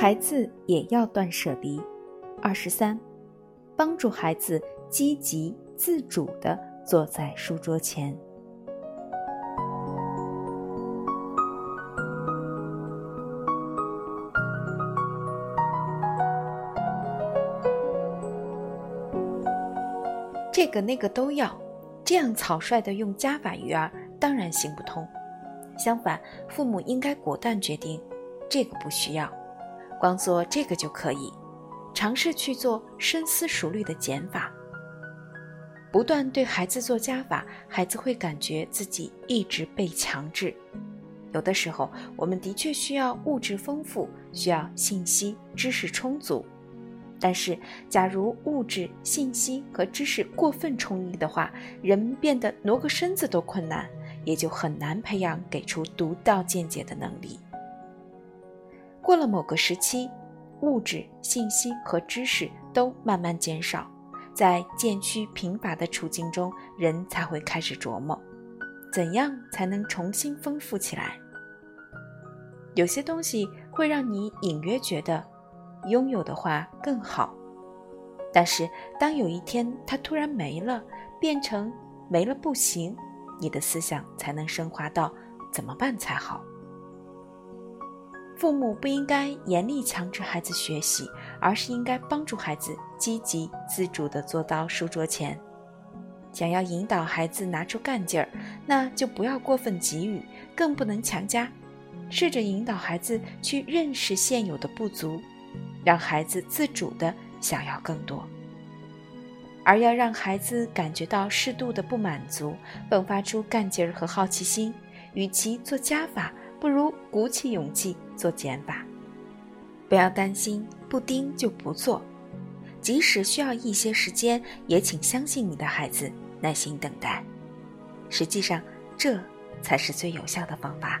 孩子也要断舍离。二十三，帮助孩子积极自主地坐在书桌前。这个那个都要，这样草率的用加法育儿当然行不通。相反，父母应该果断决定，这个不需要，光做这个就可以。尝试去做深思熟虑的减法。不断对孩子做加法，孩子会感觉自己一直被强制。有的时候，我们的确需要物质丰富，需要信息知识充足。但是，假如物质、信息和知识过分充裕的话，人变得挪个身子都困难，也就很难培养给出独到见解的能力。过了某个时期，物质、信息和知识都慢慢减少，在渐趋贫乏的处境中，人才会开始琢磨，怎样才能重新丰富起来。有些东西会让你隐约觉得。拥有的话更好，但是当有一天它突然没了，变成没了不行，你的思想才能升华到怎么办才好。父母不应该严厉强制孩子学习，而是应该帮助孩子积极自主地坐到书桌前。想要引导孩子拿出干劲儿，那就不要过分给予，更不能强加。试着引导孩子去认识现有的不足。让孩子自主的想要更多，而要让孩子感觉到适度的不满足，迸发出干劲儿和好奇心。与其做加法，不如鼓起勇气做减法。不要担心不盯就不做，即使需要一些时间，也请相信你的孩子，耐心等待。实际上，这才是最有效的方法。